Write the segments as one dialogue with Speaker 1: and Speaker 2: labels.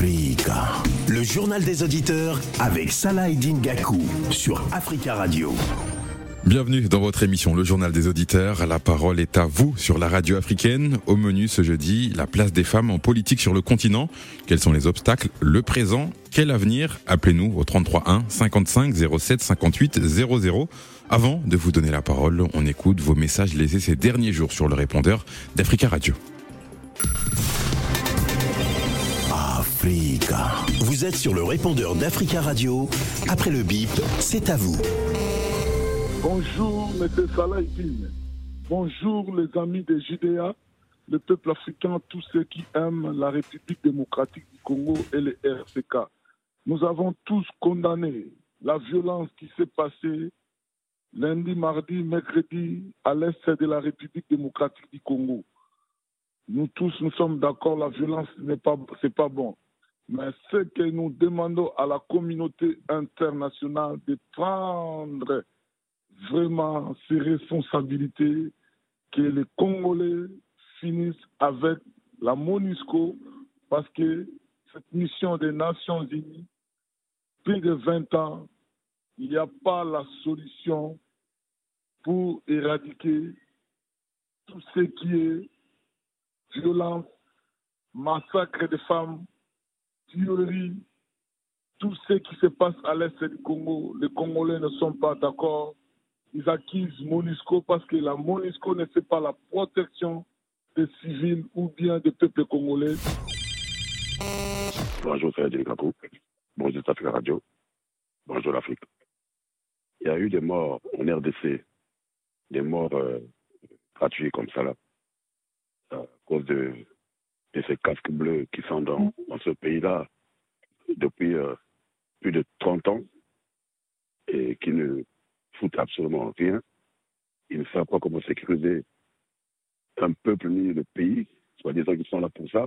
Speaker 1: Le journal des auditeurs avec Salah Gakou sur Africa Radio.
Speaker 2: Bienvenue dans votre émission Le Journal des Auditeurs. La parole est à vous sur la radio africaine. Au menu ce jeudi, la place des femmes en politique sur le continent. Quels sont les obstacles Le présent? Quel avenir? Appelez-nous au 33 1 55 07 58 00. Avant de vous donner la parole, on écoute vos messages laissés ces derniers jours sur le répondeur d'Africa Radio.
Speaker 1: Vous êtes sur le répondeur d'Africa Radio. Après le bip, c'est à vous.
Speaker 3: Bonjour, M. Salah Bonjour, les amis des Judéa, le peuple africain, tous ceux qui aiment la République démocratique du Congo et les RCK. Nous avons tous condamné la violence qui s'est passée lundi, mardi, mercredi à l'est de la République démocratique du Congo. Nous tous, nous sommes d'accord, la violence n'est pas, pas bon. Mais ce que nous demandons à la communauté internationale de prendre vraiment ses responsabilités, que les Congolais finissent avec la MONUSCO, parce que cette mission des Nations Unies, plus de 20 ans, il n'y a pas la solution pour éradiquer tout ce qui est violence, massacre des femmes, tuerie, tout ce qui se passe à l'est du Congo. Les Congolais ne sont pas d'accord ils accusent MONUSCO parce que la MONUSCO ne fait pas la protection des civils ou bien des peuples congolais.
Speaker 4: Bonjour, Adil Kakou. Bonjour, Africa Radio. Bonjour, l'Afrique. Il y a eu des morts en RDC, des morts euh, gratuits comme ça, là, à cause de, ces casques bleus qui sont dans, dans ce pays-là depuis euh, plus de 30 ans et qui ne foutent absolument rien. Ils ne savent pas comment sécuriser un peuple ni le pays, soit disant qu'ils sont là pour ça.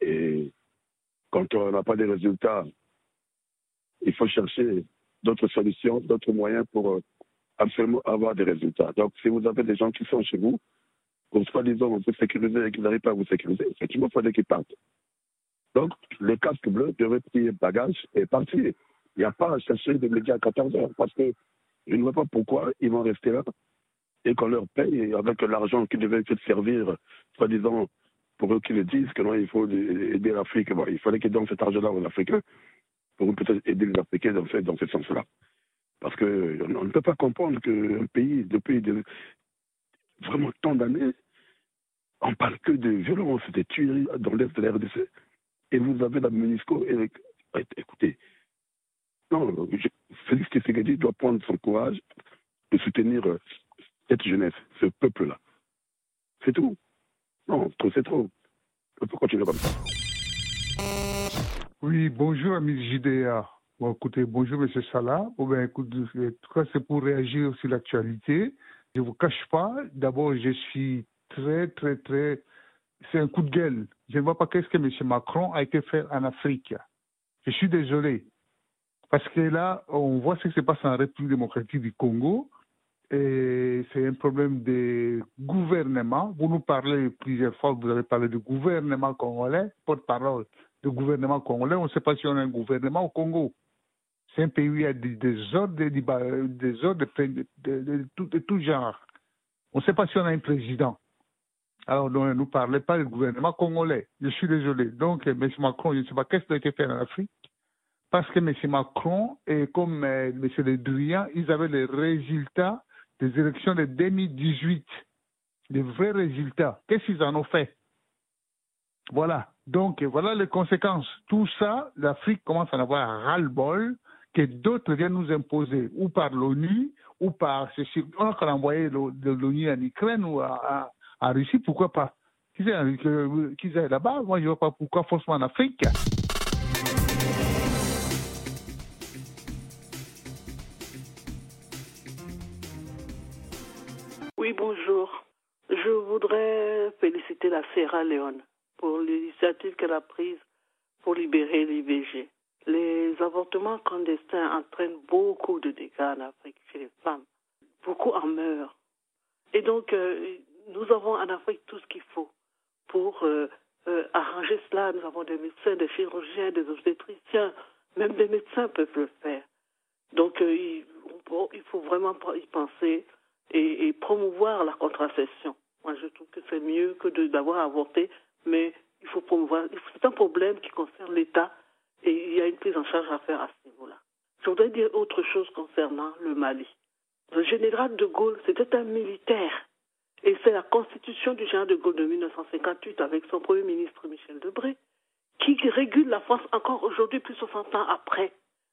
Speaker 4: Et quand on n'a pas de résultats, il faut chercher d'autres solutions, d'autres moyens pour euh, absolument avoir des résultats. Donc, si vous avez des gens qui sont chez vous, pour soi-disant on peut sécuriser et qu'ils n'arrivent pas à vous sécuriser, effectivement, il faudrait qu'ils partent. Donc, les casques bleus devraient plier bagage et partir. Il n'y a pas à chercher des médias à 14 heures parce que je ne vois pas pourquoi ils vont rester là et qu'on leur paye avec l'argent qui devait servir, soi-disant, pour eux qui le disent que non, il faut aider l'Afrique. il fallait qu'ils donnent cet argent-là aux Africains pour peut-être aider les Africains dans ce, dans ce sens-là. Parce qu'on ne peut pas comprendre qu'un pays, depuis vraiment tant d'années, on parle que de violence, de tueries dans l'Est de la RDC. Et vous avez la MONUSCO. Et, écoutez, non, Félix Tshisekedi doit prendre son courage de soutenir euh, cette jeunesse, ce peuple-là. C'est tout. Non, c'est trop. On peut continuer comme ça.
Speaker 5: Oui, bonjour, ami JDA. Bon, écoutez, bonjour, M. Salah. Bon, ben, en tout cas, c'est pour réagir sur l'actualité. Je ne vous cache pas, d'abord, je suis très, très, très. C'est un coup de gueule. Je ne vois pas qu'est-ce que M. Macron a été fait en Afrique. Je suis désolé. Parce que là, on voit ce qui se passe en République démocratique du Congo. Et c'est un problème de gouvernement. Vous nous parlez plusieurs fois, vous avez parlé du gouvernement congolais, porte-parole du gouvernement congolais. On ne sait pas si on a un gouvernement au Congo. C'est un pays où il y a des, ordres, des, ordres de, de, tout, de, tout, genre. On ne sait pas si on a un président. Alors, ne nous parlez pas du gouvernement congolais. Je suis désolé. Donc, M. Macron, je ne sais pas qu'est-ce qui a été fait en Afrique parce que M. Macron et comme euh, M. Le Drian, ils avaient les résultats des élections de 2018, les vrais résultats. Qu'est-ce qu'ils en ont fait? Voilà. Donc, voilà les conséquences. Tout ça, l'Afrique commence à en avoir ras-le-bol que d'autres viennent nous imposer, ou par l'ONU, ou par ceci. On a envoyé l'ONU en Ukraine ou à, Russie, pourquoi pas? Qu'ils aillent là-bas, moi je ne vois pas pourquoi forcément en Afrique.
Speaker 6: Oui, bonjour. Je voudrais féliciter la Sierra Leone pour l'initiative qu'elle a prise pour libérer l'IVG. Les avortements clandestins entraînent beaucoup de dégâts en Afrique chez les femmes. Beaucoup en meurent. Et donc, euh, nous avons en Afrique tout ce qu'il faut pour euh, euh, arranger cela, nous avons des médecins, des chirurgiens, des obstétriciens, même des médecins peuvent le faire. Donc, euh, il, il, faut vraiment y penser et, et, promouvoir la contraception. Moi, je trouve que c'est mieux que d'avoir avorté, mais il faut promouvoir. C'est un problème qui concerne l'État et il y a une prise en charge à faire à ce niveau-là. Je voudrais dire autre chose concernant le Mali. Le général de Gaulle, c'était un militaire. Et c'est la constitution du général de Gaulle de 1958 avec son premier ministre Michel Debré qui régule la France encore aujourd'hui, plus de 60 ans après.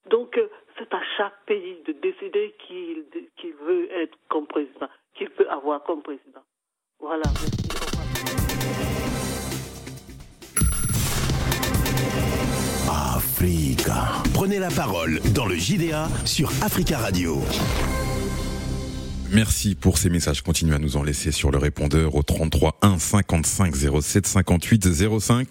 Speaker 6: Donc, euh, c'est à chaque pays de décider qui il veut être comme président, qu'il peut avoir comme président. Voilà.
Speaker 1: Africa. Prenez la parole dans le JDA sur Africa Radio.
Speaker 2: Merci pour ces messages. Continuez à nous en laisser sur le répondeur au 33 1 55 07 58 05.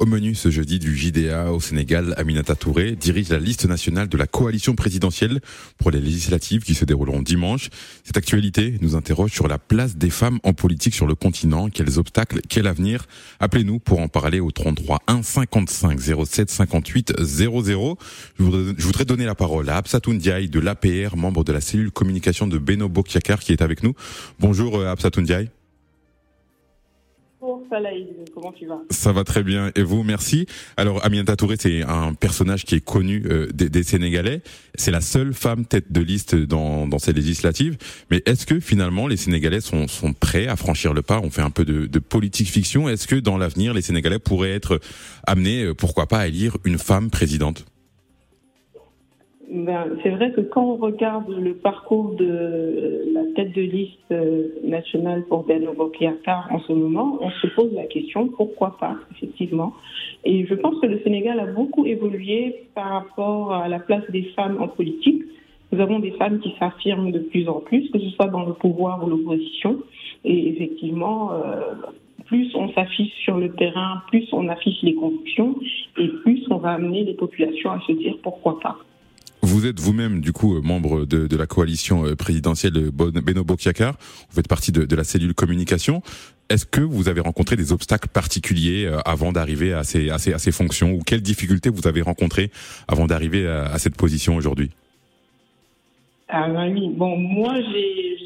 Speaker 2: Au menu ce jeudi du JDA au Sénégal, Aminata Touré dirige la liste nationale de la coalition présidentielle pour les législatives qui se dérouleront dimanche. Cette actualité nous interroge sur la place des femmes en politique sur le continent. Quels obstacles, quel avenir? Appelez-nous pour en parler au 33 1 55 07 58 00. Je voudrais, donner la parole à Absatoun Diaye de l'APR, membre de la cellule communication de Beno Qui est avec nous. Bonjour euh, Absatoun Diaye.
Speaker 7: Comment tu vas?
Speaker 2: Ça va très bien. Et vous, merci. Alors, Aminata Touré, c'est un personnage qui est connu euh, des, Sénégalais. C'est la seule femme tête de liste dans, dans ces législatives. Mais est-ce que finalement, les Sénégalais sont, sont prêts à franchir le pas? On fait un peu de, de politique fiction. Est-ce que dans l'avenir, les Sénégalais pourraient être amenés, euh, pourquoi pas, à élire une femme présidente?
Speaker 7: Ben, c'est vrai que quand on regarde le parcours de la tête de liste euh, nationale pour Beno Bokyakar en ce moment, on se pose la question pourquoi pas, effectivement. Et je pense que le Sénégal a beaucoup évolué par rapport à la place des femmes en politique. Nous avons des femmes qui s'affirment de plus en plus, que ce soit dans le pouvoir ou l'opposition. Et effectivement, euh, plus on s'affiche sur le terrain, plus on affiche les convictions, et plus on va amener les populations à se dire pourquoi pas.
Speaker 2: Vous êtes vous-même du coup membre de, de la coalition euh, présidentielle Beno Bokyakar. Vous faites partie de, de la cellule communication. Est-ce que vous avez rencontré des obstacles particuliers euh, avant d'arriver à ces, à, ces, à ces fonctions? Ou quelles difficultés vous avez rencontrées avant d'arriver à, à, cette position aujourd'hui?
Speaker 7: Ah oui, bon, moi j'ai,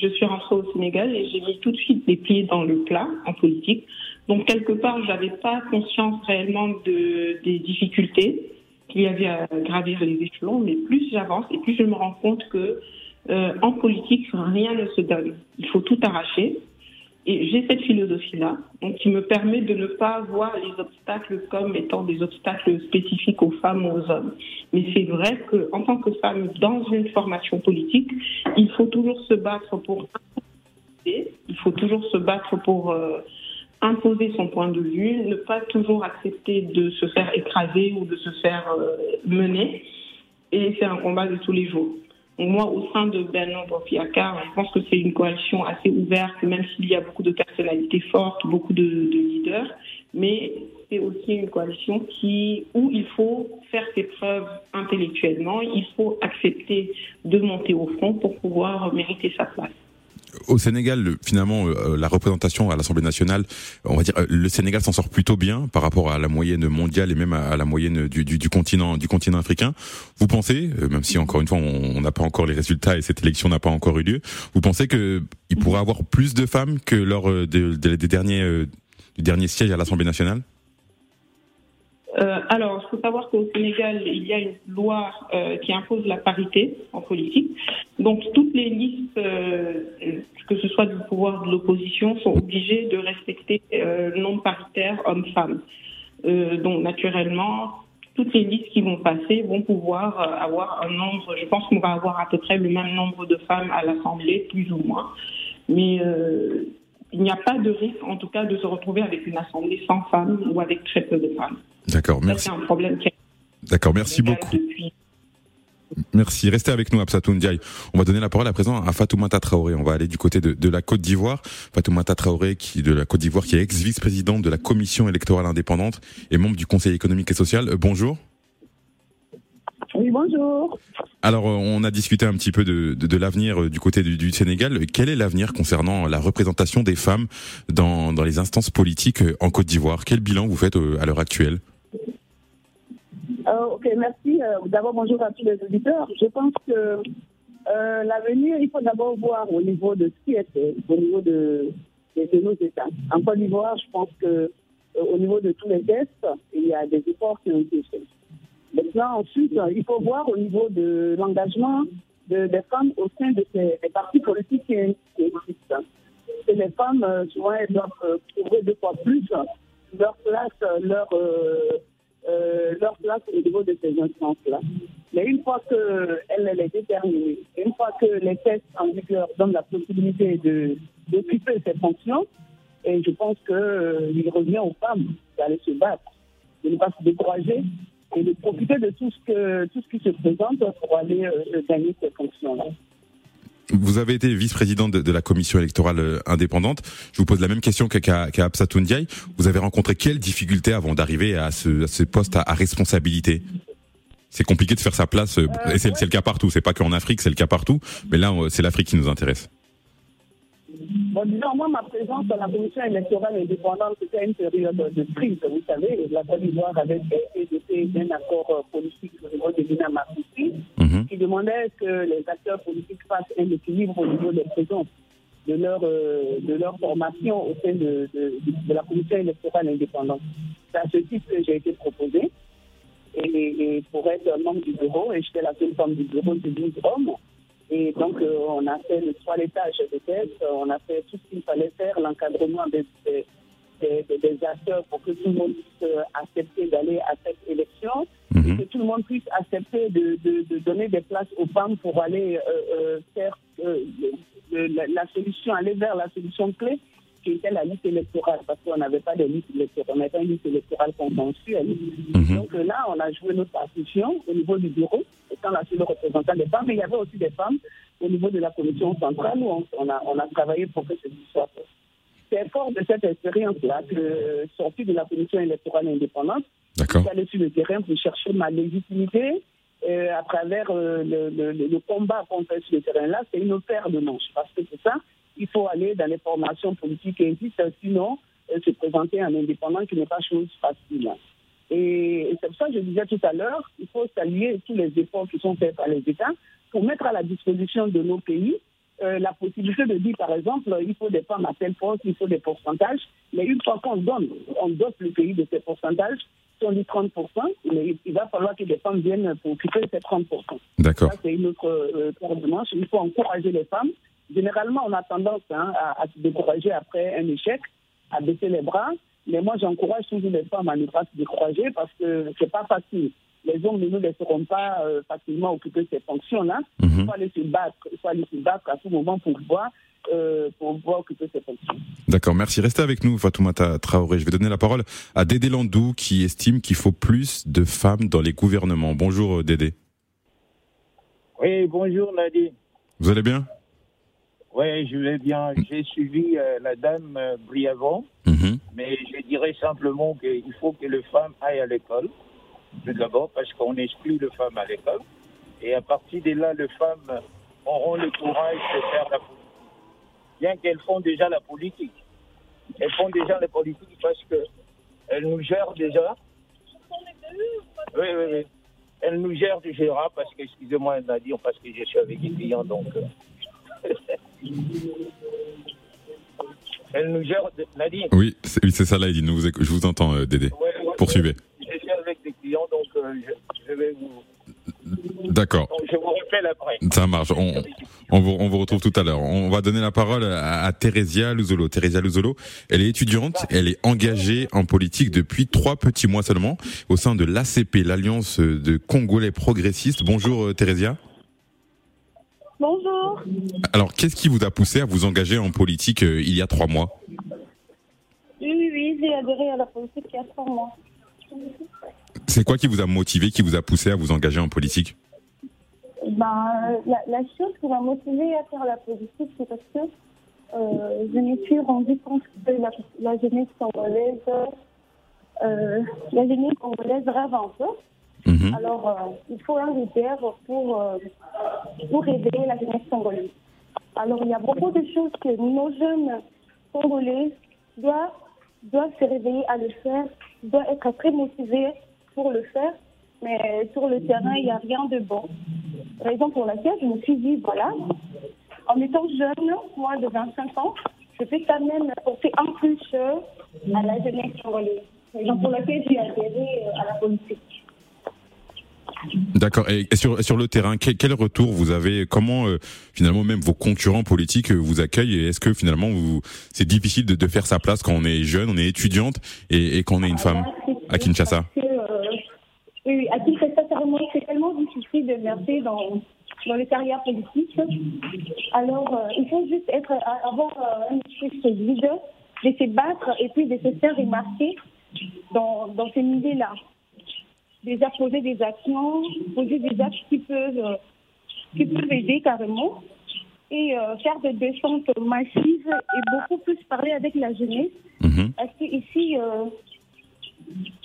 Speaker 7: je suis rentrée au Sénégal et j'ai mis tout de suite les pieds dans le plat en politique. Donc quelque part, j'avais pas conscience réellement de, des difficultés qu'il y avait à gravir les échelons, mais plus j'avance et plus je me rends compte que euh, en politique, rien ne se donne. Il faut tout arracher. Et j'ai cette philosophie-là, donc qui me permet de ne pas voir les obstacles comme étant des obstacles spécifiques aux femmes ou aux hommes. Mais c'est vrai qu'en tant que femme dans une formation politique, il faut toujours se battre pour il faut toujours se battre pour euh, imposer son point de vue, ne pas toujours accepter de se faire écraser ou de se faire euh, mener. Et c'est un combat de tous les jours. moi, au sein de Bernard Bofiakar, je pense que c'est une coalition assez ouverte, même s'il y a beaucoup de personnalités fortes, beaucoup de, de leaders, mais c'est aussi une coalition où il faut faire ses preuves intellectuellement, il faut accepter de monter au front pour pouvoir mériter sa place
Speaker 2: au Sénégal, finalement, euh, la représentation à l'Assemblée nationale, on va dire, euh, le Sénégal s'en sort plutôt bien par rapport à la moyenne mondiale et même à, la moyenne du, du, continent, du continent africain. Vous pensez, euh, même si encore une fois on n'a pas encore les résultats et cette élection n'a pas encore eu lieu, vous pensez que il pourrait avoir plus de femmes que lors des, derniers du dernier siège à l'Assemblée nationale?
Speaker 7: Euh, alors, il faut savoir qu'au Sénégal, il y a une loi euh, qui impose la parité en politique. Donc, toutes les listes, euh, que ce soit du pouvoir ou de l'opposition, sont obligées de respecter le nombre paritaire homme-femme. Donc, naturellement, toutes les listes qui vont passer vont pouvoir avoir un nombre, je pense qu'on va avoir à peu près le même nombre de femmes à l'Assemblée, plus ou moins. Mais il n'y a pas de risque, en tout cas, de se retrouver avec une Assemblée sans femmes ou avec très peu de femmes.
Speaker 2: D'accord, merci. D'accord, merci beaucoup. Merci. Restez avec nous, Absatoun Ndiaye. On va donner la parole à présent à Fatoumata Traoré. On va aller du côté de, de la Côte d'Ivoire. Fatoumata Traoré, qui de la Côte d'Ivoire, qui est ex-vice-présidente de la Commission électorale indépendante et membre du Conseil économique et social. Euh, bonjour.
Speaker 8: Oui, bonjour.
Speaker 2: Alors, euh, on a discuté un petit peu de, de, de l'avenir euh, du côté du, du, Sénégal. Quel est l'avenir concernant la représentation des femmes dans, dans les instances politiques euh, en Côte d'Ivoire? Quel bilan vous faites à l'heure actuelle?
Speaker 8: Euh, Ok, merci. D'abord, bonjour à tous les auditeurs. Je pense que euh, l'avenir, il faut d'abord voir au niveau de ce qui est fait, au niveau de, de, de nos États. En Côte d'Ivoire, je pense que au niveau de tous les tests, il y a des efforts qui ont été faits. Maintenant, ensuite, il faut voir au niveau de l'engagement de, des femmes au sein de ces des partis politiques qui existent. Et les femmes, souvent, elles doivent trouver deux fois plus leur place, leur, euh, euh, leur place au niveau de ces instances-là. Mais une fois qu'elle elle est déterminée, une fois que les tests en vigueur donnent la possibilité d'occuper ces fonctions, et je pense qu'il euh, revient aux femmes d'aller se battre, de ne pas se décourager et de profiter de tout ce, que, tout ce qui se présente pour aller euh, gagner ces fonctions-là.
Speaker 2: Vous avez été vice-présidente de, de, la commission électorale euh, indépendante. Je vous pose la même question qu'à qu Absatoun Ndiaye. Vous avez rencontré quelles difficultés avant d'arriver à ce, à ce poste à, à responsabilité? C'est compliqué de faire sa place, euh, et c'est le cas partout. C'est pas qu'en Afrique, c'est le cas partout. Mais là, c'est l'Afrique qui nous intéresse.
Speaker 8: Bon, disons, moi, ma présence dans la commission électorale indépendante, c'était une période de crise. Vous savez, la Côte d'Ivoire avait été un accord politique au niveau de l'INA Marcoussi, mm -hmm. qui demandait que les acteurs politiques fassent un équilibre au niveau des présents de leur, euh, de leur formation au sein de, de, de, la commission électorale indépendante. C'est à ce titre que j'ai été proposé. Et, et, pour être membre du bureau, et j'étais la seule femme du bureau de 12 hommes. Et donc, euh, on a fait le toilettage des tests, on a fait tout ce qu'il fallait faire, l'encadrement des, des, des, des, acteurs pour que tout le monde puisse accepter d'aller à cette élection, mm -hmm. et que tout le monde puisse accepter de, de, de, donner des places aux femmes pour aller euh, euh, faire le, la, la, solution, aller vers la solution clé qui était la liste électorale, parce qu'on n'avait pas de liste électorale, on avait une liste électorale consensuelle. Mm -hmm. Donc là, on a joué notre partition au niveau du bureau, étant la seule représentant des femmes, mais il y avait aussi des femmes au niveau de la commission centrale où on, on a, on a travaillé pour que ceci soit fait. C'est fort de cette expérience-là que, sortie de la commission électorale indépendante, suis allé sur le terrain pour chercher ma légitimité euh, à travers euh, le, le, le, combat qu'on fait sur le terrain-là. C'est une paire de manches, parce que c'est ça, il faut aller dans les formations politiques qui existent, sinon euh, se présenter en indépendant qui n'est pas chose facile. Et c'est pour ça que je disais tout à l'heure, il faut saluer tous les efforts qui sont faits par les États pour mettre à la disposition de nos pays euh, la possibilité de dire, par exemple, il faut des femmes à tel poste, il faut des pourcentages, mais une fois qu'on donne, on dote le pays de ces pourcentages, si on dit 30%, mais il va falloir que des femmes viennent pour occuper ces 30%.
Speaker 2: D'accord.
Speaker 8: Ça, c'est une autre euh. Il faut encourager les femmes. Généralement, on a tendance hein, à, à se décourager après un échec, à baisser les bras. Mais moi, j'encourage toujours les femmes à ne pas se décourager parce que c'est pas facile. Les hommes ne nous laisseront pas euh, facilement occuper ces fonctions-là. Mm -hmm. Il faut aller se battre. Il faut aller se battre à tout moment pour pouvoir, euh, pour pouvoir occuper ces fonctions.
Speaker 2: D'accord, merci. Restez avec nous, Fatoumata Traoré. Je vais donner la parole à Dédé Landou qui estime qu'il faut plus de femmes dans les gouvernements. Bonjour Dédé.
Speaker 9: Oui, bonjour Nadine.
Speaker 2: Vous allez bien?
Speaker 9: Oui, je vais bien. J'ai suivi euh, la dame euh, brièvement, mm -hmm. mais je dirais simplement qu'il faut que les femmes aillent à l'école, tout d'abord, parce qu'on exclut les femmes à l'école. Et à partir de là, les femmes auront le courage de faire la politique. Bien qu'elles font déjà la politique. Elles font déjà la politique parce qu'elles nous gèrent déjà. Oui, oui, oui. Elles nous gèrent déjà parce que, excusez-moi, Nadir, parce que je suis avec des clients, donc... Elle nous gère, Nadine.
Speaker 2: Oui, c'est ça. Nous vous, je vous entends, euh, Dédé.
Speaker 9: Ouais, ouais,
Speaker 2: Poursuivez.
Speaker 9: Je suis avec des clients, donc euh, je, je, vais vous.
Speaker 2: D'accord.
Speaker 9: Je vous rappelle après.
Speaker 2: Ça marche. On, on, vous, on vous retrouve tout à l'heure. On va donner la parole à, à Theresia Luzolo. Theresia Luzolo, elle est étudiante, elle est engagée en politique depuis trois petits mois seulement au sein de l'ACP, l'Alliance de Congolais progressistes. Bonjour, euh, Theresia.
Speaker 10: Bonjour.
Speaker 2: Alors, qu'est-ce qui vous a poussé à vous engager en politique euh, il y a trois mois?
Speaker 10: Oui, oui, oui, j'ai adhéré à la politique il y a trois mois.
Speaker 2: C'est quoi qui vous a motivé, qui vous a poussé à vous engager en politique?
Speaker 10: Ben, la, la, chose qui m'a motivé à faire la politique, c'est parce que euh, je me suis rendu compte que la, la jeunesse congolaise, euh, la jeunesse congolaise rêve un peu. Mhm. Alors, il faut un leader pour, pour réveiller la jeunesse congolaise. Alors, il y a beaucoup de choses que nos jeunes congolais doivent, doivent se réveiller à le faire, doivent être très motivés pour le faire. Mais sur le terrain, il n'y a rien de bon. Raison pour laquelle je me suis dit, voilà, en étant jeune, moins de 25 ans, je peux quand même porter un plus à la jeunesse congolaise. Raison pour laquelle j'ai adhéré à la politique.
Speaker 2: D'accord. Et sur, sur le terrain, quel, retour vous avez Comment euh, finalement même vos concurrents politiques euh, vous accueillent Et est-ce que finalement vous, c'est difficile de, de, faire sa place quand on est jeune, on est étudiante et, et qu'on est une femme à Kinshasa?
Speaker 10: euh, Oui, à Kinshasa, c'est tellement difficile de mercer dans, dans les carrières politiques. Alors, il faut juste être, avoir un esprit solide, de se battre et puis de se faire remarquer dans, dans ces milieux-là déjà poser des actions, poser des actes qui peuvent, euh, qui peuvent aider carrément et euh, faire des descentes massives et beaucoup plus parler avec la jeunesse. Mhm. Parce que ici, euh,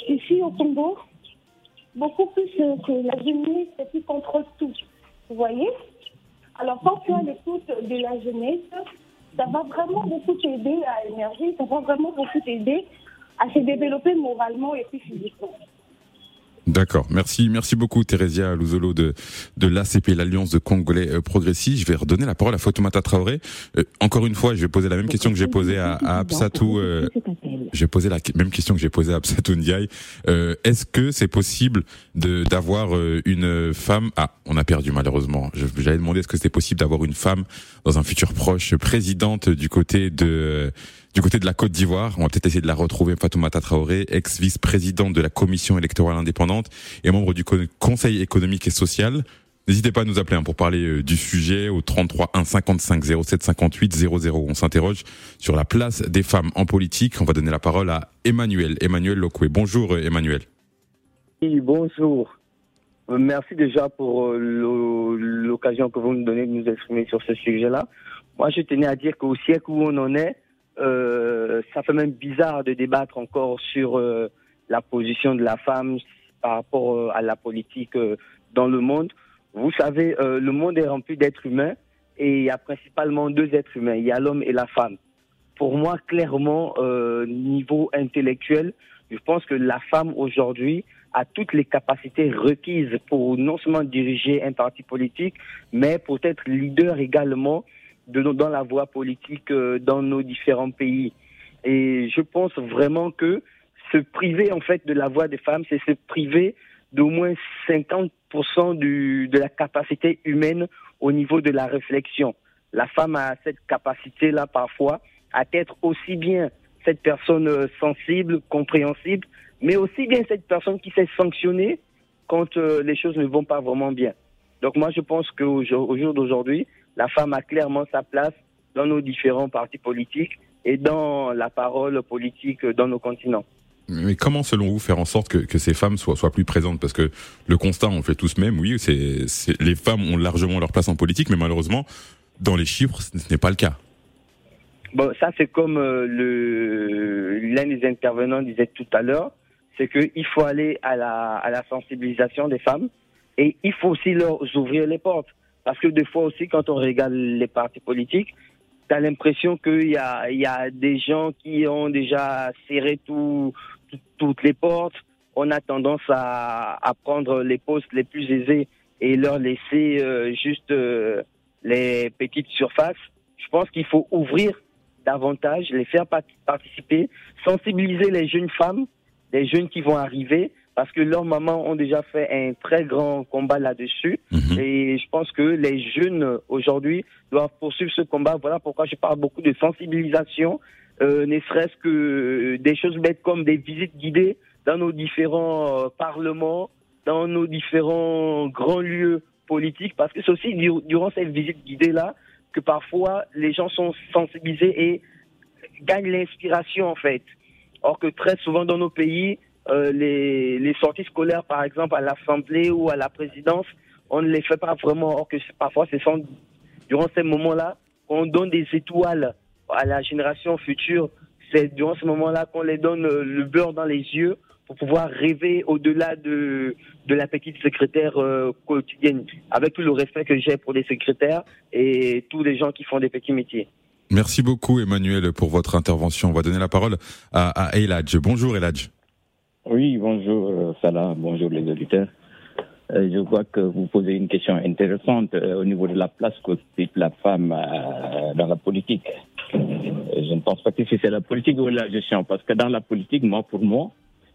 Speaker 10: ici au Congo, beaucoup plus que la jeunesse qui contrôle tout. Vous voyez? Alors quand tu as l'écoute de la jeunesse, ça va vraiment beaucoup t'aider à émerger, ça va vraiment beaucoup t'aider à se développer moralement et puis physiquement.
Speaker 2: D'accord. Merci, merci beaucoup Thérésia Luzolo de de l'ACP, l'Alliance de Congolais euh, Progressistes. Je vais redonner la parole à Fatoumata Traoré. Euh, encore une fois, je vais poser la même question que j'ai posée à, à Absatou. Euh, je vais poser la même question que j'ai posée à Absatou Ndiaye. Euh, Est-ce que c'est possible de d'avoir une femme? Ah, on a perdu malheureusement. J'allais demander est-ce que c'était possible d'avoir une femme dans un futur proche présidente du côté de du côté de la Côte d'Ivoire. On va peut-être essayer de la retrouver, Fatoumata Traoré, ex-vice-présidente de la Commission électorale indépendante et membre du Conseil économique et social. N'hésitez pas à nous appeler hein, pour parler euh, du sujet au 33 1 55 07 58 00. On s'interroge sur la place des femmes en politique. On va donner la parole à Emmanuel. Emmanuel Lokwe. Bonjour euh, Emmanuel.
Speaker 11: Oui, bonjour. Euh, merci déjà pour l'occasion que vous nous donnez de nous exprimer sur ce sujet-là. Moi, je tenais à dire qu'au siècle où on en est, ça fait même bizarre de débattre encore sur euh, la position de la femme par rapport euh, à la politique dans le monde. Vous savez, le monde est rempli d'êtres humains et il y a principalement deux êtres humains, il y a l'homme et la femme. Pour moi, clairement, niveau intellectuel, je pense que la femme aujourd'hui a toutes les capacités requises pour non seulement diriger un parti politique, mais pour être leader également de, dans la voie politique euh, dans nos différents pays. Et je pense vraiment que se priver en fait de la voix des femmes, c'est se priver d'au moins 50% du, de la capacité humaine au niveau de la réflexion. La femme a cette capacité-là parfois à être aussi bien cette personne euh, sensible, compréhensible, mais aussi bien cette personne qui sait sanctionner quand euh, les choses ne vont pas vraiment bien. Donc moi je pense qu'au jour d'aujourd'hui, la femme a clairement sa place dans nos différents partis politiques et dans la parole politique dans nos continents.
Speaker 2: Mais comment, selon vous, faire en sorte que, ces femmes soient, soient plus présentes? Parce que le constat, on le fait tous même, oui, c'est les femmes ont largement leur place en politique, mais malheureusement, dans les chiffres, ce n'est pas le cas.
Speaker 11: Bon, ça, c'est comme euh, le l'un des intervenants disait tout à l'heure, c'est qu'il faut aller à la, à la sensibilisation des femmes et il faut aussi leur ouvrir les portes. Parce que des fois aussi, quand on regarde les partis politiques, tu as l'impression qu'il y a, y a des gens qui ont déjà serré tout, toutes les portes. On a tendance à, à, prendre les postes les plus aisés et leur laisser euh, juste euh, les petites surfaces. Je pense qu'il faut ouvrir davantage, les faire participer, sensibiliser les jeunes femmes, les jeunes qui vont arriver, parce que leurs mamans ont déjà fait un très grand combat là-dessus. Mhm. Et je pense que les jeunes aujourd'hui doivent poursuivre ce combat. Voilà pourquoi je parle beaucoup de sensibilisation, euh, ne serait-ce que des choses bêtes comme des visites guidées dans nos différents euh, parlements, dans nos différents grands lieux politiques, parce que c'est aussi durant cette visite guidée-là que parfois les gens sont sensibilisés et gagnent l'inspiration en fait. Or que très souvent dans nos pays, euh, les, sorties scolaires, par exemple, à l'Assemblée ou à la présidence, on ne les fait pas vraiment. Or que parfois, ce sont durant ces moments-là qu'on donne des étoiles à la génération future c'est durant ce moment-là qu'on les donne le beurre dans les yeux pour pouvoir rêver au-delà de, de la petite secrétaire quotidienne, avec tout le respect que j'ai pour les secrétaires et tous les gens qui font des petits métiers.
Speaker 2: Merci beaucoup Emmanuel pour votre intervention. On va donner la parole à, à Eladj. Bonjour Eladj.
Speaker 12: Oui, bonjour Salah, bonjour les auditeurs. Euh, je vois que vous posez une question intéressante euh, au niveau de la place qu'occupe la femme euh, dans la politique. je ne pense pas que c'est la politique ou la gestion, parce que dans la politique, moi, pour moi,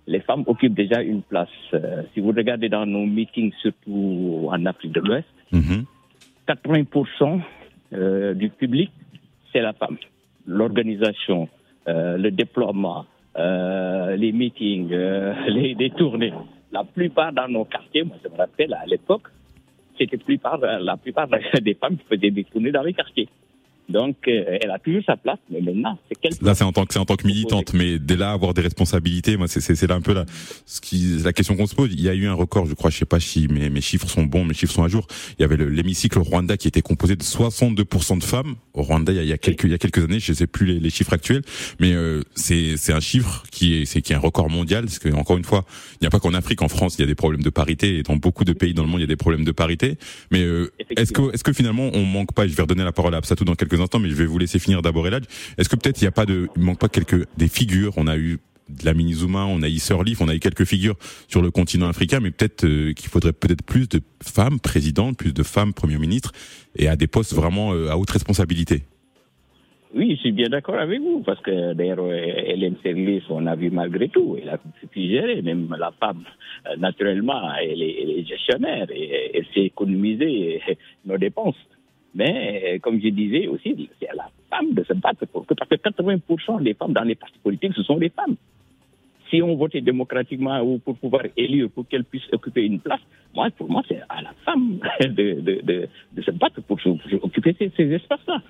Speaker 12: les femmes occupent déjà une place. si vous regardez dans nos meetings, surtout en Afrique de l'Ouest, 80% mhm. du public, c'est la femme. L'organisation, le déploiement, les meetings, les, les tournées la plupart dans nos quartiers, moi je me rappelle à l'époque, c'était la plupart des femmes qui faisaient des tournées dans les quartiers. Donc, euh, elle a toujours sa place, mais maintenant, c'est quelle
Speaker 2: Là, c'est en tant que c'est en tant que militante, mais dès là avoir des responsabilités, moi, c'est c'est là un peu la ce qui la question qu'on se pose. Il y a eu un record, je crois, je sais pas si mes mes chiffres sont bons, mes chiffres sont à jour. Il y avait l'hémicycle Rwanda qui était composé de 62% de femmes au Rwanda. Il y a, il y a quelques il y a quelques années, je sais plus les, les chiffres actuels, mais euh, c'est c'est un chiffre qui est c'est qui est un record mondial. Parce que encore une fois, il n'y a pas qu'en Afrique, en France, il y a des problèmes de parité, et dans beaucoup de pays dans le monde, il y a des problèmes de parité. Mais euh, est-ce que est-ce que finalement on manque pas Je vais redonner la parole à Absatou dans quelques instants, mais je vais vous laisser finir d'abord Eladj. Est-ce que peut-être il y a pas de, il manque pas quelques des figures? On a eu de la mini Zuma, on a eu Sirleaf, on a eu quelques figures sur le continent africain, mais peut-être euh, qu'il faudrait peut-être plus de femmes présidentes, plus de femmes premiers ministres et à des postes vraiment euh, à haute responsabilité.
Speaker 12: Oui, je suis bien d'accord avec vous, parce que d'ailleurs, euh, Hélène Sirleaf, on a vu malgré tout, elle a pu gérer, même la femme, naturellement, elle est, gestionnaire, et elle sait économiser nos dépenses. Mais, comme je disais aussi, c'est à la femme de se battre pour que, parce que 80% des femmes dans les partis politiques, ce sont des femmes. Si on votait démocratiquement ou pour pouvoir élire, pour qu'elle puisse occuper une place, moi, pour moi, c'est à la femme de, de, de, de se battre pour, pour occuper ces, ces espaces-là.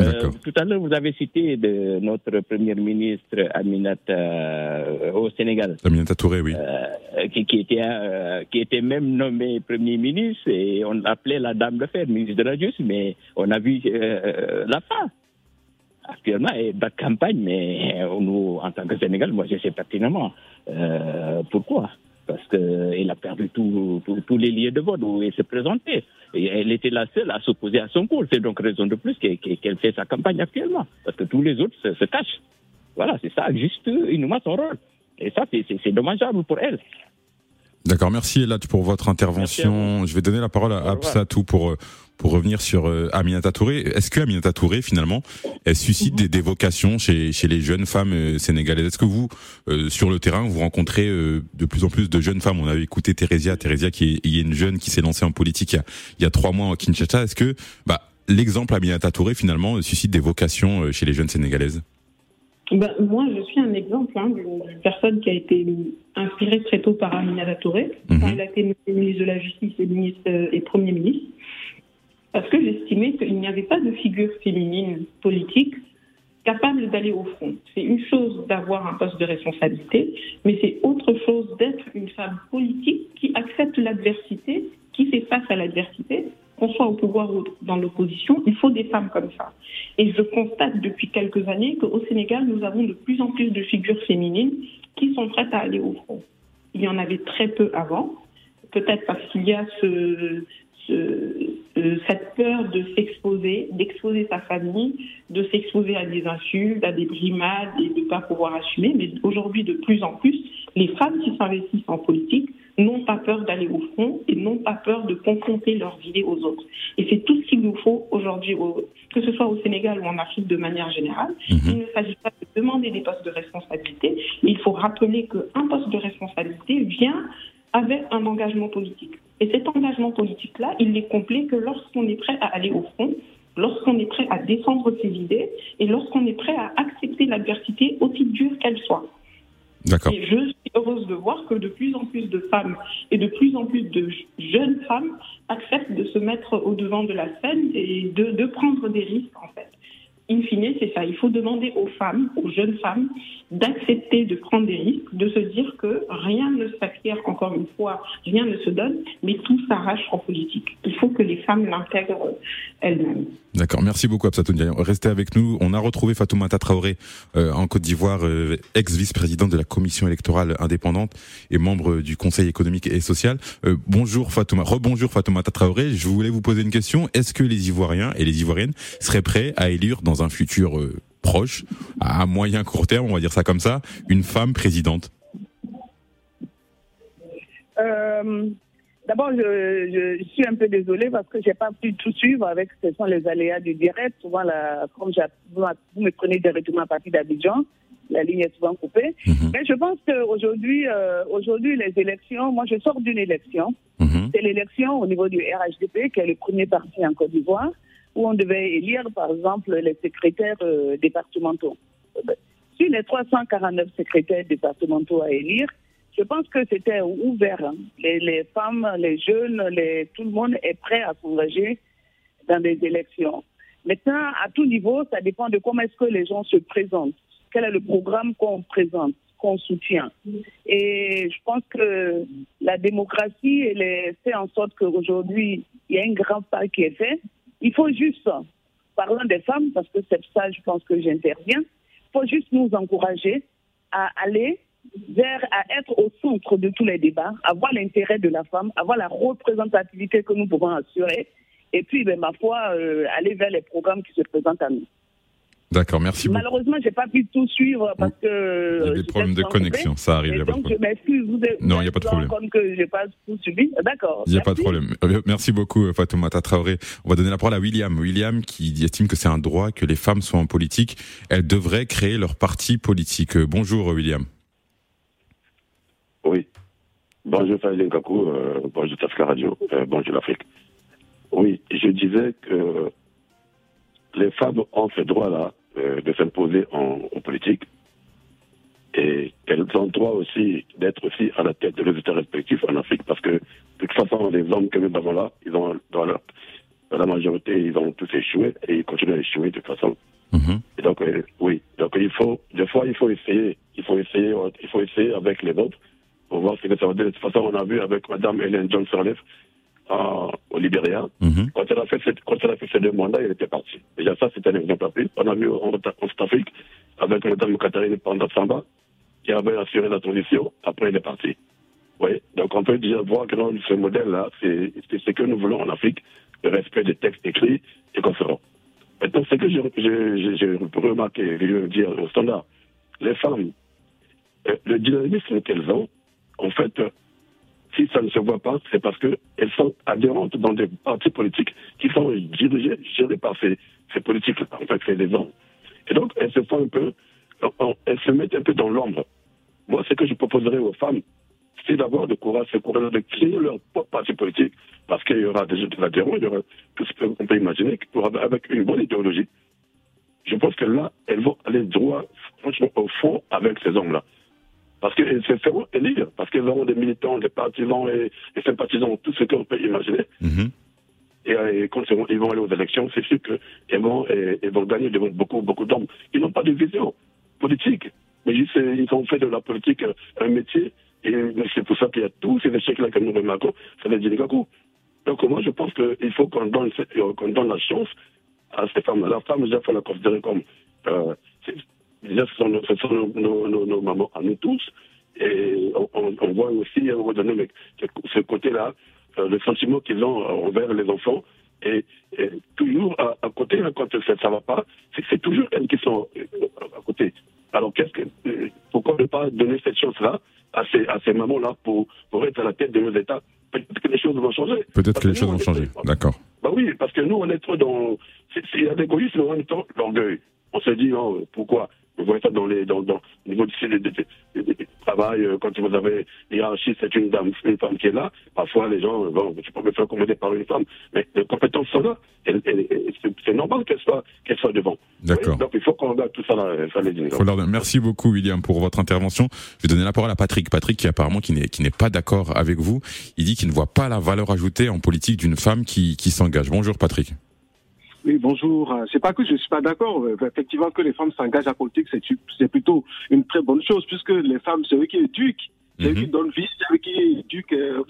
Speaker 12: Euh, tout à l'heure, vous avez cité de notre premier ministre Aminata euh, au Sénégal.
Speaker 2: Aminata Touré, oui.
Speaker 12: Euh, qui, qui, était, qui était même nommé premier ministre et on l'appelait la dame de fer, ministre de la Justice, mais on a vu la fin. Actuellement, elle est de campagne, mais nous, en tant que Sénégal, moi, je sais pertinemment pourquoi parce qu'elle a perdu tous les liens de vote où elle se présentait. Et elle était la seule à s'opposer à son cours. C'est donc raison de plus qu'elle fait sa campagne actuellement, parce que tous les autres se, cachent. Voilà, c'est ça, juste une son rôle. Et ça, c'est dommageable pour elle.
Speaker 2: D'accord, merci Elad pour votre intervention. Je vais donner la parole à Absatou pour euh, pour revenir sur euh, Aminata Touré. Est-ce que Aminata Touré finalement elle suscite des, des, vocations chez chez les jeunes femmes euh, sénégalaises? Est-ce que vous sur le terrain vous rencontrez de plus en plus de jeunes femmes? On avait écouté Thérésia, Thérésia qui est, est une jeune qui s'est lancée en politique il y a, il y a trois mois à Kinshasa. Est-ce que bah l'exemple Aminata Touré finalement suscite des vocations chez les jeunes sénégalaises?
Speaker 7: Ben, moi, je suis un exemple hein, d'une personne qui a été inspirée très tôt par Aminata Touré, mhm. quand il a été ministre de la Justice et, ministre, euh, et Premier ministre, parce que j'estimais qu'il n'y avait pas de figure féminine politique capable d'aller au front. C'est une chose d'avoir un poste de responsabilité, mais c'est autre chose d'être une femme politique qui accepte l'adversité, qui fait face à l'adversité qu'on soit au pouvoir ou dans l'opposition, il faut des femmes comme ça. Et je constate depuis quelques années qu'au Sénégal, nous avons de plus en plus de figures féminines qui sont prêtes à aller au front. Il y en avait très peu avant, peut-être parce qu'il y a ce, cette peur de s'exposer, d'exposer sa famille, de s'exposer à des insultes, à des brimades et de ne pas pouvoir assumer. Mais aujourd'hui, de plus en plus, les femmes qui s'investissent en politique n'ont pas peur d'aller au front et n'ont pas peur de confronter leurs idées aux autres. Et c'est tout ce qu'il nous faut aujourd'hui, que ce soit au Sénégal ou en Afrique de manière générale. Mhm. Il ne s'agit pas de demander des postes de responsabilité, mais il faut rappeler qu'un poste de responsabilité vient avec un engagement politique. Et cet engagement politique-là, il n'est complet que lorsqu'on est prêt à aller au front, lorsqu'on est prêt à défendre ses idées et lorsqu'on est prêt à accepter l'adversité, aussi dure qu'elle soit. Et je suis heureuse de voir que de plus en plus de femmes et de plus en plus de jeunes femmes acceptent de se mettre au devant de la scène et de, de prendre des risques, en fait. In fine, c'est ça. Il faut demander aux femmes, aux jeunes femmes, d'accepter de prendre des risques, de se dire que rien ne s'acquiert, encore une fois, rien ne se donne, mais tout s'arrache en politique. Il faut que les femmes l'intègrent elles-mêmes.
Speaker 2: D'accord, merci beaucoup Absatoun Restez avec nous. On a retrouvé Fatoumata Traoré euh, en Côte d'Ivoire, euh, ex-vice-présidente de la commission électorale indépendante et membre du Conseil économique et social. Euh, bonjour Fatouma, rebonjour Fatoumata Traoré. Je voulais vous poser une question. Est-ce que les Ivoiriens et les Ivoiriennes seraient prêts à élire dans un futur proche, à moyen court terme, on va dire ça comme ça, une femme présidente
Speaker 8: euh, D'abord, je, suis un peu désolée parce que j'ai pas pu tout suivre avec ce sont les aléas du direct. Souvent, la, comme vous, vous me prenez directement à partir d'Abidjan, la ligne est souvent coupée. Mhm. Mais je pense qu'aujourd'hui, euh, aujourd'hui, les élections, moi je sors d'une élection. Mhm. C'est l'élection au niveau du RHDP, qui est le premier parti en Côte d'Ivoire où on devait élire, par exemple, les secrétaires euh, départementaux. Sur les 349 secrétaires départementaux à élire, je pense que c'était ouvert. Hein. Les, femmes, les jeunes, tout le monde est prêt à s'engager dans des élections. Maintenant, à tout niveau, ça dépend de comment est-ce que les gens se présentent. Quel est le programme qu'on présente, qu'on soutient. Et je pense que la démocratie, elle fait en sorte qu'aujourd'hui, il y a un grand pas qui est fait. Il faut juste, parlant des femmes, parce que c'est ça, je pense que j'interviens, il faut juste nous encourager à aller vers, à être au centre de tous les débats, avoir l'intérêt de la femme, avoir la représentativité que nous pouvons assurer, et puis, ben, ma foi, euh, aller vers les programmes qui se présentent à nous.
Speaker 2: D'accord, merci
Speaker 8: beaucoup. Malheureusement, j'ai pas pu tout suivre parce que.
Speaker 2: Il y a des problèmes de connexion, ça arrive.
Speaker 8: Y a donc, je m'excuse. Vous êtes,
Speaker 2: non, il n'y a pas de problème.
Speaker 8: Comme que j'ai pas tout suivi. D'accord.
Speaker 2: Il n'y a pas de problème. Euh, merci beaucoup, Fatoumata Traoré. On va donner la parole à William. William qui estime que c'est un droit que les femmes soient en politique. Elles devraient créer leur parti politique. Euh, bonjour, William.
Speaker 4: Oui. Bonjour, Fabien Kakou. Euh, bonjour, Tafka Radio. Euh, bonjour, l'Afrique. Oui, je disais que les femmes ont ce droit-là euh, de s'imposer en, politique et qu'elles ont le droit aussi d'être aussi à la tête de leurs États respectifs en Afrique parce que de toute façon, les hommes que nous avons là, ils ont dans la, dans la majorité, ils ont tous échoué et ils continuent à échouer de toute façon. Et donc, euh, oui, donc il faut, des fois, il faut essayer, il faut essayer, il faut essayer avec les autres pour voir ce que ça va donner. De toute façon, on a vu avec Madame Hélène John Sirleaf, au Libéria. Mhm. Quand, elle a fait cette, quand elle a fait ces deux mandats, elle était partie. Déjà, ça, c'était un exemple à On a vu en, en Afrique avec Mme Catherine Samba, qui avait assuré la transition. Après, elle est partie. Oui. Donc, on peut dire, voir que dans ce modèle-là, c'est ce que nous voulons en Afrique, le respect des textes écrits et conférents. Maintenant, ce que j'ai remarqué, je veux dire au standard, les femmes, euh, le dynamisme qu'elles ont, en fait, si ça ne se voit pas, c'est parce qu'elles sont adhérentes dans des partis politiques qui sont dirigés, gérés par ces, ces politiques, en fait, c'est des hommes. Et donc, elles se font un peu, elles se mettent un peu dans l'ombre. Moi, ce que je proposerais aux femmes, c'est d'avoir le courage, ce courage de créer leur propre parti politique, parce qu'il y aura des, adhérents, il y aura tout ce qu'on peut imaginer, avec une bonne idéologie. Je pense que là, elles vont aller droit, franchement, au fond avec ces hommes-là. Parce se feront élire, parce qu'elles auront des militants, des partisans et des sympathisants, tout ce qu'on peut imaginer. Mhm. Et, quand ils vont aller aux élections, c'est sûr qu'elles vont, vont gagner devant beaucoup, beaucoup d'hommes. Ils n'ont pas de vision politique, mais ils ont fait de la politique un métier. Et c'est pour ça qu'il y a tous ces échecs-là que nous remarquons, ça les dit Donc moi, je pense qu'il faut qu'on donne, qu'on donne la chance à ces femmes. La femme, déjà, il faut la considérer comme... Euh, Déjà, ce sont, nos, nos, mamans à nous tous. Et on, voit aussi, à un moment donné, ce côté-là, euh, le sentiment qu'ils ont envers les enfants. Et, toujours à, côté, hein, quand ça ne va pas, c'est toujours elles qui sont euh, à côté. Alors, qu'est-ce que, euh, pourquoi ne pas donner cette chance-là à ces, à ces mamans-là pour, pour être à la tête de nos États? Peut-être que les choses vont changer.
Speaker 2: Peut-être que les choses vont changer, d'accord.
Speaker 4: Bah oui, parce que nous, on est trop dans. Il y a l'égoïsme en même temps, l'orgueil. On se dit, non, pourquoi? Vous voyez ça dans les, dans, dans, au niveau du travail, euh, quand vous avez l'hierarchie, c'est une dame, une femme qui est là. Parfois, les gens, bon, je peux me faire commander par une femme, mais les compétences sont là. C'est normal qu'elles soient, qu'elles soient devant.
Speaker 2: D'accord.
Speaker 4: Donc, il faut qu'on regarde tout ça là, ça les
Speaker 2: Merci beaucoup, William, pour votre intervention. Je vais donner la parole à Patrick. Patrick, qui apparemment, qui n'est, qui n'est pas d'accord avec vous. Il dit qu'il ne voit pas la valeur ajoutée en politique d'une femme qui, qui s'engage. Bonjour, Patrick.
Speaker 13: Oui, bonjour. C'est pas que je suis pas d'accord. Effectivement, que les femmes s'engagent en politique, c'est plutôt une très bonne chose, puisque les femmes, c'est eux qui éduquent c'est qui mhm. donne vie, c'est qui éduque euh,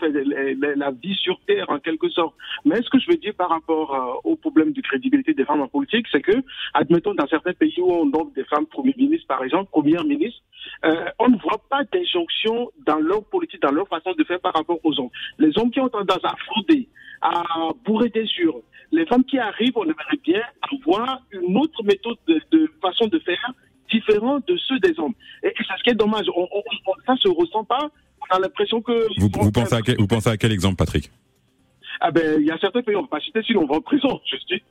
Speaker 13: la vie sur Terre en quelque sorte. Mais ce que je veux dire par rapport euh, au problème de crédibilité des femmes en politique, c'est que, admettons, dans certains pays où on donne des femmes premières ministres, par exemple, premières ministres, euh, on ne voit pas d'injonction dans leur politique, dans leur façon de faire par rapport aux hommes. Les hommes qui ont tendance à frauder, à bourrer des urnes, les femmes qui arrivent, on aimerait bien avoir une autre méthode de, de façon de faire différents de ceux des hommes. Et, c'est ce qui est dommage. On, on, ça se ressent pas. On a l'impression que.
Speaker 2: Vous, vous pensez à quel, vous pensez à quel exemple, Patrick?
Speaker 13: Ah ben, il y a certains pays, on va pas citer sinon on va en prison, je dis.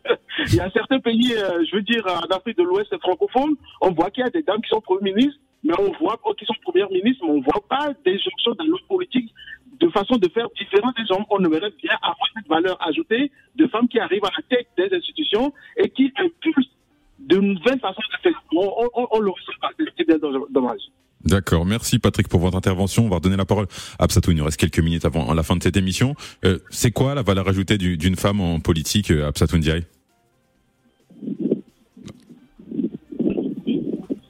Speaker 13: il y a certains pays, euh, je veux dire, en Afrique de l'Ouest francophone, on voit qu'il y a des dames qui sont premières ministres, mais on voit qui sont premières ministres, mais on voit pas des choses dans notre politique de façon de faire différentes des hommes. On aimerait bien avoir cette valeur ajoutée de femmes qui arrivent à la tête des institutions et qui impulsent de nouvelles façons de faire. On, on, on le ressent pas. C'est bien dommage.
Speaker 2: D'accord, merci Patrick pour votre intervention. On va redonner la parole à Absatou. Il nous reste quelques minutes avant la fin de cette émission. Euh, c'est quoi la valeur ajoutée d'une femme en politique, euh, Absatou Ndiaye?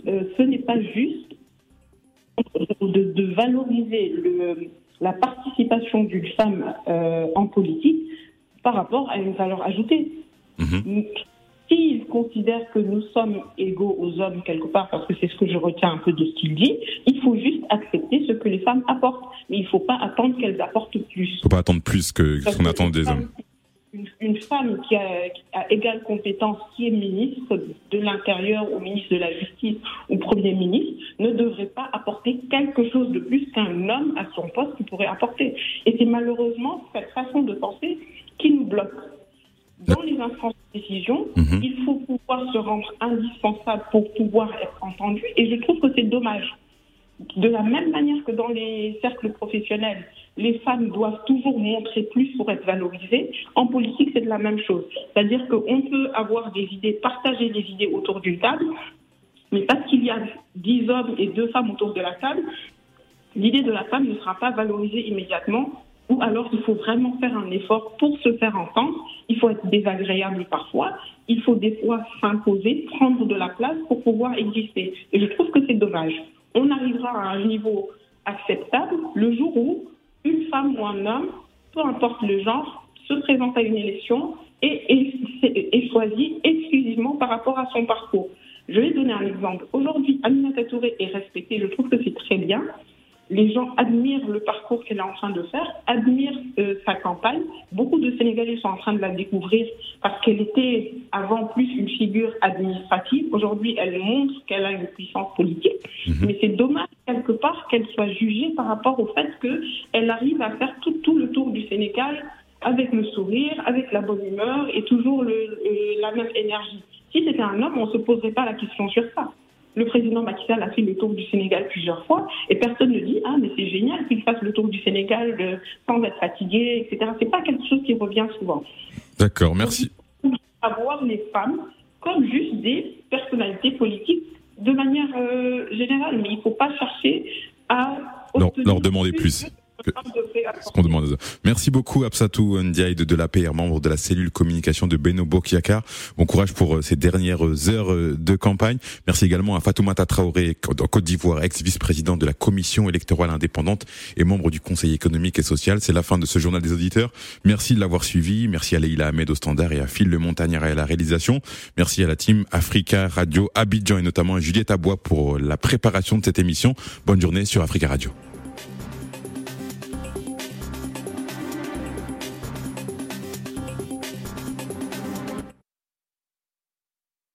Speaker 7: Euh, Ce n'est pas juste de, de valoriser le, la participation d'une femme euh, en politique par rapport à une valeur ajoutée. Mmh s'il considère que nous sommes égaux aux hommes quelque part, parce que c'est ce que je retiens un peu de ce qu'il dit, il faut juste accepter ce que les femmes apportent. Mais il ne faut pas attendre qu'elles apportent plus. Il ne
Speaker 2: faut pas attendre plus que ce qu'on attend des hommes.
Speaker 7: Une, femme qui a, a, égale compétence, qui est ministre de l'Intérieur ou ministre de la Justice ou Premier ministre, ne devrait pas apporter quelque chose de plus qu'un homme à son poste qui pourrait apporter. Et c'est malheureusement cette façon de penser qui nous bloque dans les instances de décision, mhm. il faut pouvoir se rendre indispensable pour pouvoir être entendu. Et je trouve que c'est dommage. De la même manière que dans les cercles professionnels, les femmes doivent toujours montrer plus pour être valorisées, en politique, c'est de la même chose. C'est-à-dire qu'on peut avoir des idées, partager des idées autour d'une table, mais parce qu'il y a dix hommes et deux femmes autour de la table, l'idée de la femme ne sera pas valorisée immédiatement ou alors il faut vraiment faire un effort pour se faire entendre. Il faut être désagréable parfois. Il faut des fois s'imposer, prendre de la place pour pouvoir exister. Et je trouve que c'est dommage. On arrivera à un niveau acceptable le jour où une femme ou un homme, peu importe le genre, se présente à une élection et est, choisi exclusivement par rapport à son parcours. Je vais donner un exemple. Aujourd'hui, Aminata Touré est respectée. Je trouve que c'est très bien les gens admirent le parcours qu'elle est en train de faire, admirent euh, sa campagne. Beaucoup de Sénégalais sont en train de la découvrir parce qu'elle était avant plus une figure administrative. Aujourd'hui, elle montre qu'elle a une puissance politique. Mhm. Mais c'est dommage quelque part qu'elle soit jugée par rapport au fait qu'elle arrive à faire tout, tout, le tour du Sénégal avec le sourire, avec la bonne humeur et toujours le, la même énergie. Si c'était un homme, on ne se poserait pas la question sur ça. Le président Macky Sall a fait le tour du Sénégal plusieurs fois et personne ne dit ah mais c'est génial qu'il fasse le tour du Sénégal euh, sans être fatigué, etc. C'est pas quelque chose qui revient souvent.
Speaker 2: D'accord, merci.
Speaker 7: Avoir les femmes comme juste des personnalités politiques de manière euh, générale, mais il ne faut pas chercher à
Speaker 2: leur demander plus Merci beaucoup Absatou Ndiaye de, de l'APR, membre de la cellule communication de Beno Bokiakar. Bon courage pour euh, ces dernières heures euh, de campagne. Merci également à Fatoumata Traoré, en Côte d'Ivoire, ex-vice-président de la commission électorale indépendante et membre du Conseil économique et social. C'est la fin de ce journal des auditeurs. Merci de l'avoir suivi. Merci à Leïla Ahmed au standard et à Phil Le Montagnard à la réalisation. Merci à la team Africa Radio Abidjan et notamment à Juliette Abois pour la préparation de cette émission. Bonne journée sur Africa Radio.